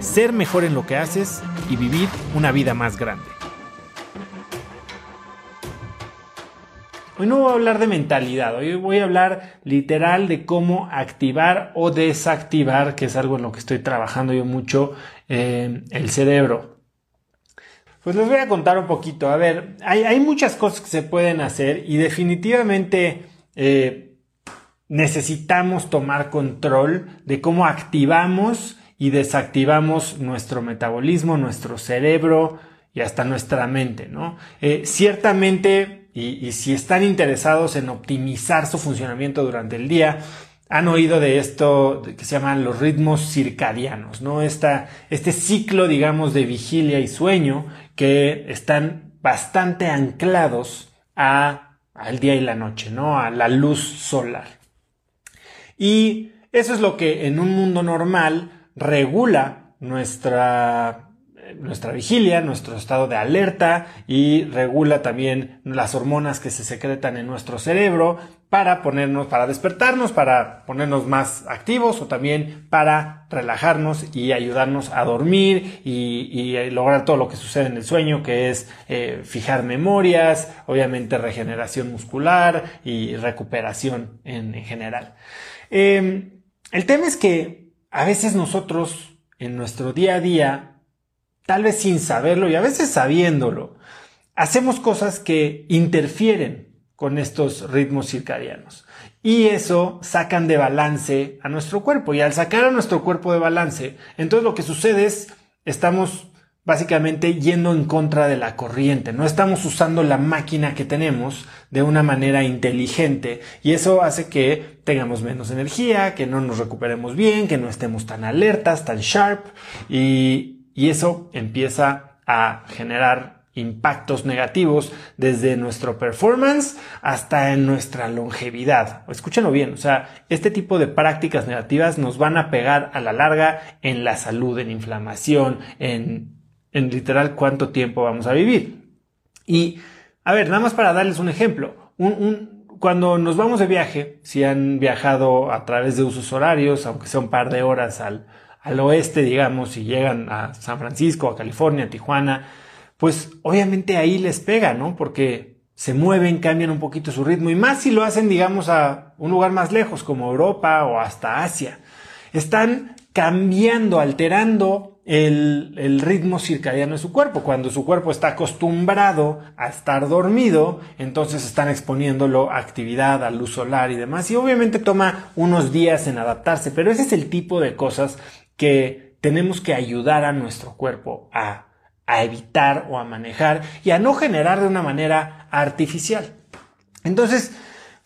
ser mejor en lo que haces y vivir una vida más grande. Hoy no voy a hablar de mentalidad, hoy voy a hablar literal de cómo activar o desactivar, que es algo en lo que estoy trabajando yo mucho, eh, el cerebro. Pues les voy a contar un poquito. A ver, hay, muchas cosas que se pueden hacer y definitivamente eh, necesitamos tomar control de cómo activamos y desactivamos nuestro metabolismo, nuestro cerebro y hasta nuestra mente, ¿no? Eh, ciertamente y, si están interesados en optimizar su funcionamiento durante el día, han oído de esto que se llaman los ritmos circadianos, ¿no? Esta, este ciclo, digamos, de vigilia y sueño que están bastante anclados a, al día y la noche, ¿no? A la luz solar. Y eso es lo que en un mundo normal regula nuestra nuestra vigilia, nuestro estado de alerta y regula también las hormonas que se secretan en nuestro cerebro para ponernos, para despertarnos, para ponernos más activos o también para relajarnos y ayudarnos a dormir y, lograr todo lo que sucede en el sueño, que es eh, fijar memorias, obviamente regeneración muscular y recuperación en, general. Em, el tema es que a veces nosotros en nuestro día a día tal vez sin saberlo y a veces sabiéndolo, hacemos cosas que interfieren con estos ritmos circadianos. Y eso sacan de balance a nuestro cuerpo. Y al sacar a nuestro cuerpo de balance, entonces lo que sucede es, estamos básicamente yendo en contra de la corriente. No estamos usando la máquina que tenemos de una manera inteligente y eso hace que tengamos menos energía, que no nos recuperemos bien, que no estemos tan alertas, tan sharp y, y eso empieza a generar impactos negativos desde nuestro performance hasta en nuestra longevidad. Escúchenlo bien, o sea, este tipo de prácticas negativas nos van a pegar a la larga en la salud, en inflamación, en, en literal cuánto tiempo vamos a vivir. Y, a ver, nada más para darles un ejemplo. cuando nos vamos de viaje, si han viajado a través de usos horarios, aunque sea un par de horas al, al oeste, digamos, si llegan a San Francisco, a California, a Tijuana, pues obviamente ahí les pega, ¿no? Porque se mueven, cambian un poquito su ritmo y más si lo hacen, digamos, a un lugar más lejos como Europa o hasta Asia. Están cambiando, alterando el, el, ritmo circadiano de su cuerpo. Cuando su cuerpo está acostumbrado a estar dormido, entonces están exponiéndolo a actividad, a luz solar y demás. Y obviamente toma unos días en adaptarse, pero ese es el tipo de cosas que tenemos que ayudar a nuestro cuerpo a, evitar o a manejar y a no generar de una manera artificial. Entonces,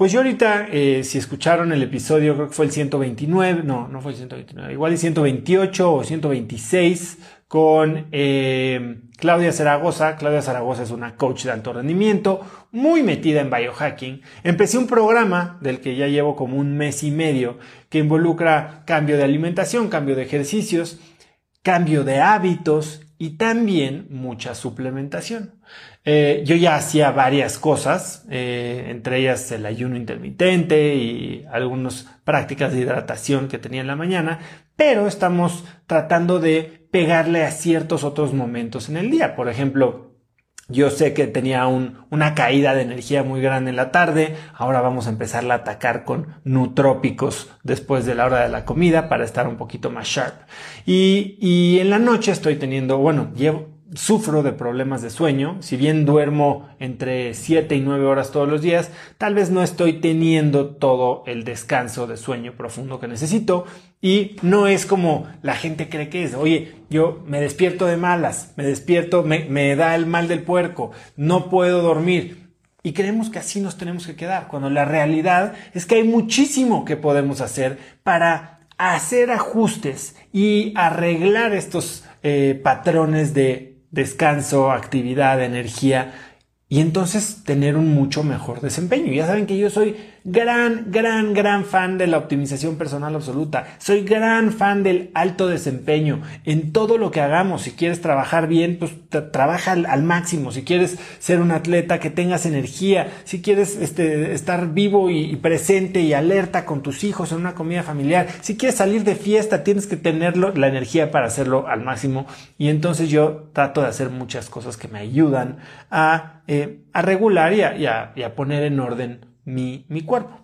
pues yo ahorita, eh, si escucharon el episodio, creo que fue el 129, no, no fue el 129, igual el 128 o 126 con eh, Claudia Zaragoza. Claudia Zaragoza es una coach de alto rendimiento, muy metida en biohacking. Empecé un programa del que ya llevo como un mes y medio que involucra cambio de alimentación, cambio de ejercicios, cambio de hábitos y también mucha suplementación. Eh, yo ya hacía varias cosas, eh, entre ellas el ayuno intermitente y algunas prácticas de hidratación que tenía en la mañana, pero estamos tratando de pegarle a ciertos otros momentos en el día. Por ejemplo, yo sé que tenía una caída de energía muy grande en la tarde. Ahora vamos a empezar a atacar con nutrópicos después de la hora de la comida para estar un poquito más sharp. Y, y en la noche estoy teniendo, bueno, llevo, sufro de problemas de sueño, si bien duermo entre 7 y 9 horas todos los días, tal vez no estoy teniendo todo el descanso de sueño profundo que necesito y no es como la gente cree que es. Oye, yo me despierto de malas, me despierto, me, da el mal del puerco, no puedo dormir. Y creemos que así nos tenemos que quedar, cuando la realidad es que hay muchísimo que podemos hacer para hacer ajustes y arreglar estos eh, patrones de descanso, actividad, energía y entonces tener un mucho mejor desempeño. Ya saben que yo soy gran, gran, gran fan de la optimización personal absoluta. Soy gran fan del alto desempeño en todo lo que hagamos. Si quieres trabajar bien, pues trabaja al, máximo. Si quieres ser un atleta, que tengas energía. Si quieres este, estar vivo y, presente y alerta con tus hijos en una comida familiar. Si quieres salir de fiesta, tienes que tener la energía para hacerlo al máximo. Y entonces yo trato de hacer muchas cosas que me ayudan a, eh, a regular y a poner en orden mi, cuerpo.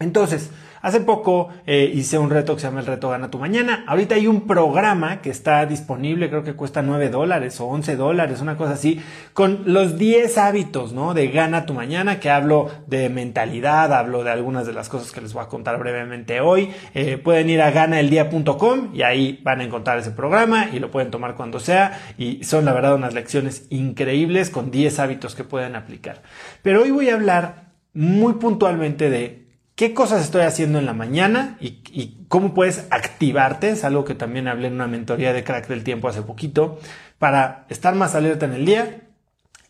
Entonces, hace poco eh, hice un reto que se llama el reto Gana tu Mañana. Ahorita hay un programa que está disponible, creo que cuesta 9 dólares o 11 dólares, una cosa así, con los 10 hábitos, ¿no? De Gana tu Mañana, que hablo de mentalidad, hablo de algunas de las cosas que les voy a contar brevemente hoy. Eh, pueden ir a ganaeldía.com y ahí van a encontrar ese programa y lo pueden tomar cuando sea. Y son la verdad unas lecciones increíbles con 10 hábitos que pueden aplicar. Pero hoy voy a hablar muy puntualmente de qué cosas estoy haciendo en la mañana y, cómo puedes activarte. Es algo que también hablé en una mentoría de crack del tiempo hace poquito para estar más alerta en el día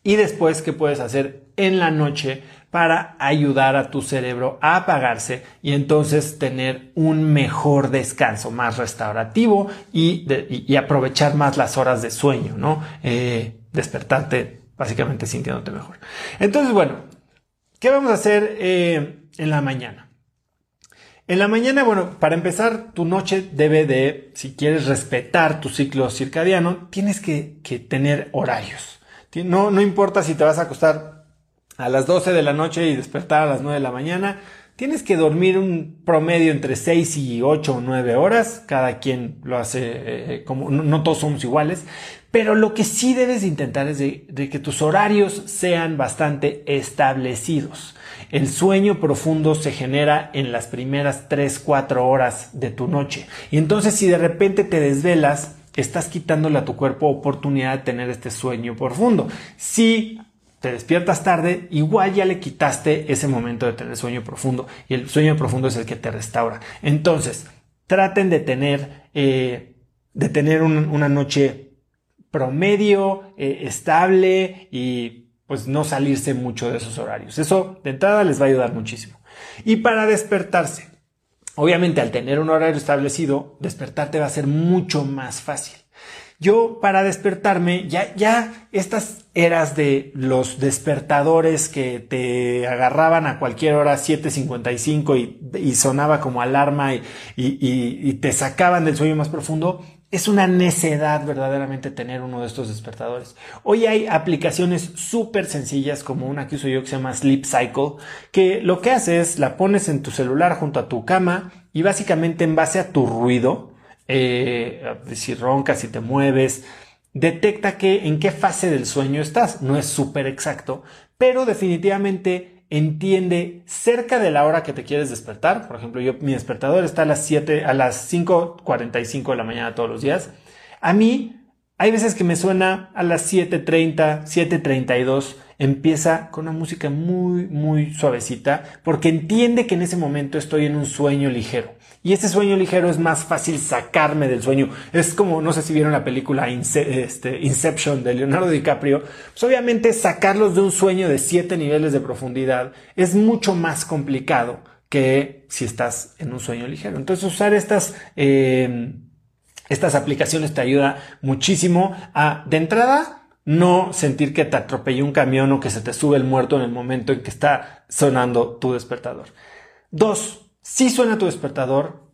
y después qué puedes hacer en la noche para ayudar a tu cerebro a apagarse y entonces tener un mejor descanso, más restaurativo y, aprovechar más las horas de sueño, ¿no? Eh, despertarte básicamente sintiéndote mejor. Entonces, bueno, ¿Qué vamos a hacer eh, en la mañana? En la mañana, bueno, para empezar, tu noche debe de, si quieres respetar tu ciclo circadiano, tienes que, tener horarios. No, no importa si te vas a acostar a las 12 de la noche y despertar a las 9 de la mañana, tienes que dormir un promedio entre 6 y 8 o 9 horas. Cada quien lo hace eh, como, no, todos somos iguales. Pero lo que sí debes intentar es de, que tus horarios sean bastante establecidos. El sueño profundo se genera en las primeras 3, 4 horas de tu noche. Y entonces si de repente te desvelas, estás quitándole a tu cuerpo oportunidad de tener este sueño profundo. Si te despiertas tarde, igual ya le quitaste ese momento de tener sueño profundo. Y el sueño profundo es el que te restaura. Entonces, traten de tener, eh, de tener una noche promedio, eh, estable y pues no salirse mucho de esos horarios. Eso de entrada les va a ayudar muchísimo. Y para despertarse, obviamente al tener un horario establecido, despertarte va a ser mucho más fácil. Yo para despertarme, ya, ya estas eras de los despertadores que te agarraban a cualquier hora 7.55 y, y sonaba como alarma y, y, y te sacaban del sueño más profundo, es una necedad verdaderamente tener uno de estos despertadores. Hoy hay aplicaciones súper sencillas como una que uso yo que se llama Sleep Cycle, que lo que hace es la pones en tu celular junto a tu cama y básicamente en base a tu ruido, eh, si roncas, si te mueves, detecta que en qué fase del sueño estás. No es súper exacto, pero definitivamente entiende cerca de la hora que te quieres despertar. Por ejemplo, yo, mi despertador está a las 7, a las 5.45 de la mañana todos los días. A mí, hay veces que me suena a las 7.30, 7.32, empieza con una música muy, muy suavecita, porque entiende que en ese momento estoy en un sueño ligero. Y ese sueño ligero es más fácil sacarme del sueño. Es como, no sé si vieron la película este, Inception de Leonardo DiCaprio. Pues obviamente sacarlos de un sueño de siete niveles de profundidad es mucho más complicado que si estás en un sueño ligero. Entonces usar estas, eh, estas aplicaciones te ayuda muchísimo a, de entrada, no sentir que te atropelle un camión o que se te sube el muerto en el momento en que está sonando tu despertador. Dos, si suena tu despertador,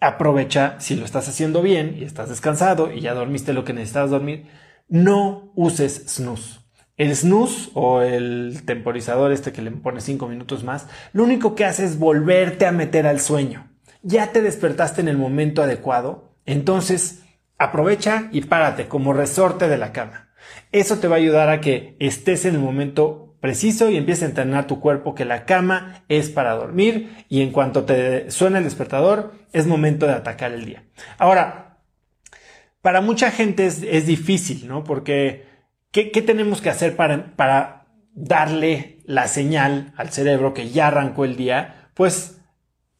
aprovecha, si lo estás haciendo bien y estás descansado y ya dormiste lo que necesitabas dormir, no uses snooze. El snooze o el temporizador este que le pone cinco minutos más, lo único que hace es volverte a meter al sueño. Ya te despertaste en el momento adecuado, entonces aprovecha y párate como resorte de la cama. Eso te va a ayudar a que estés en el momento preciso y empieza a entrenar tu cuerpo que la cama es para dormir y en cuanto te suena el despertador es momento de atacar el día. Ahora, para mucha gente es, difícil, ¿no? Porque ¿qué, tenemos que hacer para, para darle la señal al cerebro que ya arrancó el día? Pues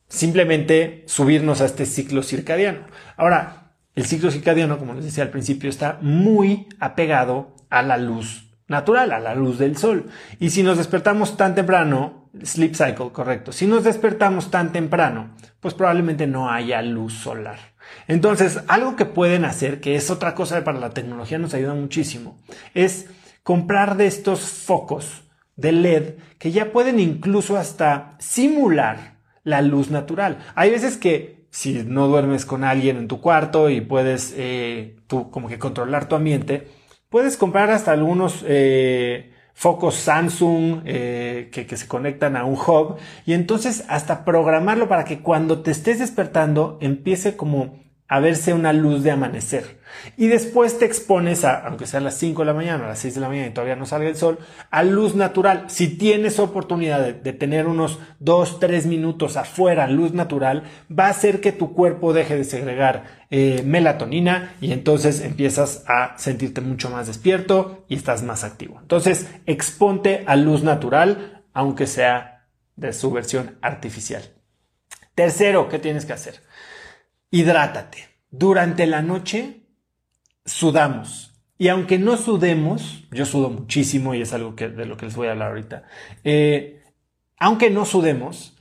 simplemente subirnos a este ciclo circadiano. Ahora, el ciclo circadiano, como les decía al principio, está muy apegado a la luz natural, a la luz del sol. Y si nos despertamos tan temprano, sleep cycle, correcto, si nos despertamos tan temprano, pues probablemente no haya luz solar. Entonces, algo que pueden hacer, que es otra cosa para la tecnología nos ayuda muchísimo, es comprar de estos focos de LED que ya pueden incluso hasta simular la luz natural. Hay veces que si no duermes con alguien en tu cuarto y puedes eh, tú como que controlar tu ambiente, puedes comprar hasta algunos eh, focos Samsung eh, que, que, se conectan a un hub y entonces hasta programarlo para que cuando te estés despertando empiece como a verse una luz de amanecer. Y después te expones a, aunque sea a las 5 de la mañana, a las 6 de la mañana y todavía no salga el sol, a luz natural. Si tienes oportunidad de, tener unos 2, 3 minutos afuera, luz natural, va a hacer que tu cuerpo deje de segregar eh, melatonina y entonces empiezas a sentirte mucho más despierto y estás más activo. Entonces, exponte a luz natural, aunque sea de su versión artificial. Tercero, ¿qué tienes que hacer? Hidrátate. Durante la noche sudamos. Y aunque no sudemos, yo sudo muchísimo y es algo que, de lo que les voy a hablar ahorita, eh, aunque no sudemos,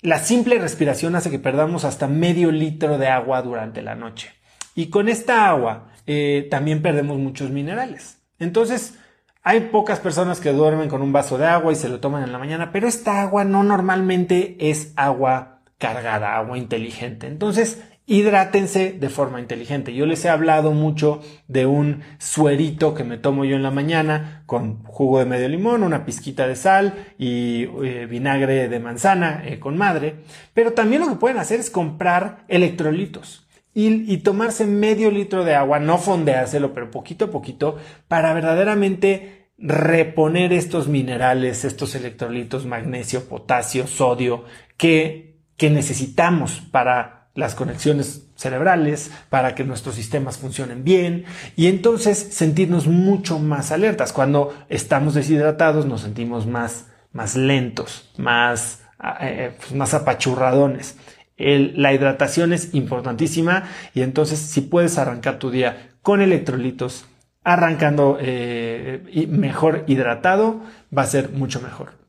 la simple respiración hace que perdamos hasta medio litro de agua durante la noche. Y con esta agua eh, también perdemos muchos minerales. Entonces, hay pocas personas que duermen con un vaso de agua y se lo toman en la mañana, pero esta agua no normalmente es agua cargada, agua inteligente. Entonces, hidrátense de forma inteligente. Yo les he hablado mucho de un suerito que me tomo yo en la mañana con jugo de medio limón, una pizquita de sal y eh, vinagre de manzana eh, con madre. Pero también lo que pueden hacer es comprar electrolitos. Y, y tomarse medio litro de agua, no fondeárselo, pero poquito a poquito, para verdaderamente reponer estos minerales, estos electrolitos, magnesio, potasio, sodio, que, que necesitamos para las conexiones cerebrales para que nuestros sistemas funcionen bien y entonces sentirnos mucho más alertas. Cuando estamos deshidratados nos sentimos más, más lentos, más, eh, pues más apachurradones. la hidratación es importantísima y entonces si puedes arrancar tu día con electrolitos, arrancando eh, mejor hidratado, va a ser mucho mejor.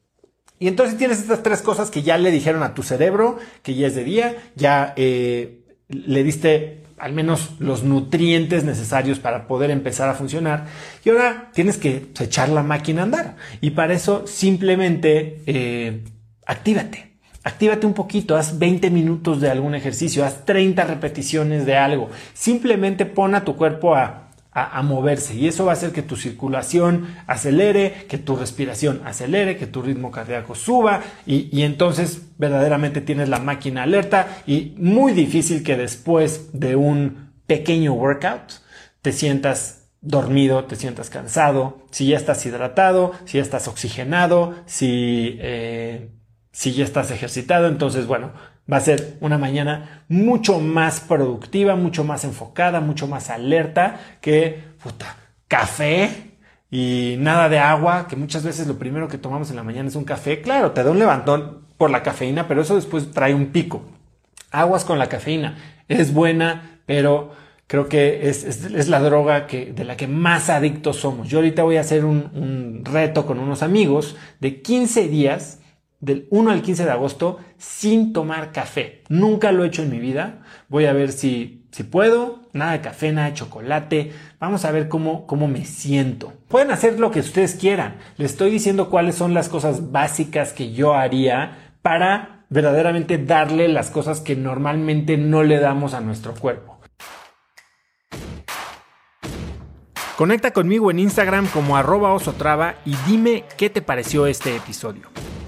Y entonces tienes estas tres cosas que ya le dijeron a tu cerebro, que ya es de día, ya eh, le diste al menos los nutrientes necesarios para poder empezar a funcionar. Y ahora tienes que echar la máquina a andar. Y para eso simplemente eh, actívate. Actívate un poquito, haz 20 minutos de algún ejercicio, haz 30 repeticiones de algo. Simplemente pon a tu cuerpo a a, moverse. Y eso va a hacer que tu circulación acelere, que tu respiración acelere, que tu ritmo cardíaco suba. Y, y entonces verdaderamente tienes la máquina alerta y muy difícil que después de un pequeño workout te sientas dormido, te sientas cansado, si ya estás hidratado, si ya estás oxigenado, si, eh, si ya estás ejercitado, entonces bueno, Va a ser una mañana mucho más productiva, mucho más enfocada, mucho más alerta que puta, café y nada de agua, que muchas veces lo primero que tomamos en la mañana es un café. Claro, te da un levantón por la cafeína, pero eso después trae un pico. Aguas con la cafeína. Es buena, pero creo que es, la droga que, de la que más adictos somos. Yo ahorita voy a hacer un, un reto con unos amigos de 15 días del 1 al 15 de agosto sin tomar café. Nunca lo he hecho en mi vida. Voy a ver si, si puedo. Nada de café, nada de chocolate. Vamos a ver cómo, cómo me siento. Pueden hacer lo que ustedes quieran. Les estoy diciendo cuáles son las cosas básicas que yo haría para verdaderamente darle las cosas que normalmente no le damos a nuestro cuerpo. Conecta conmigo en Instagram como arroba osotrava y dime qué te pareció este episodio.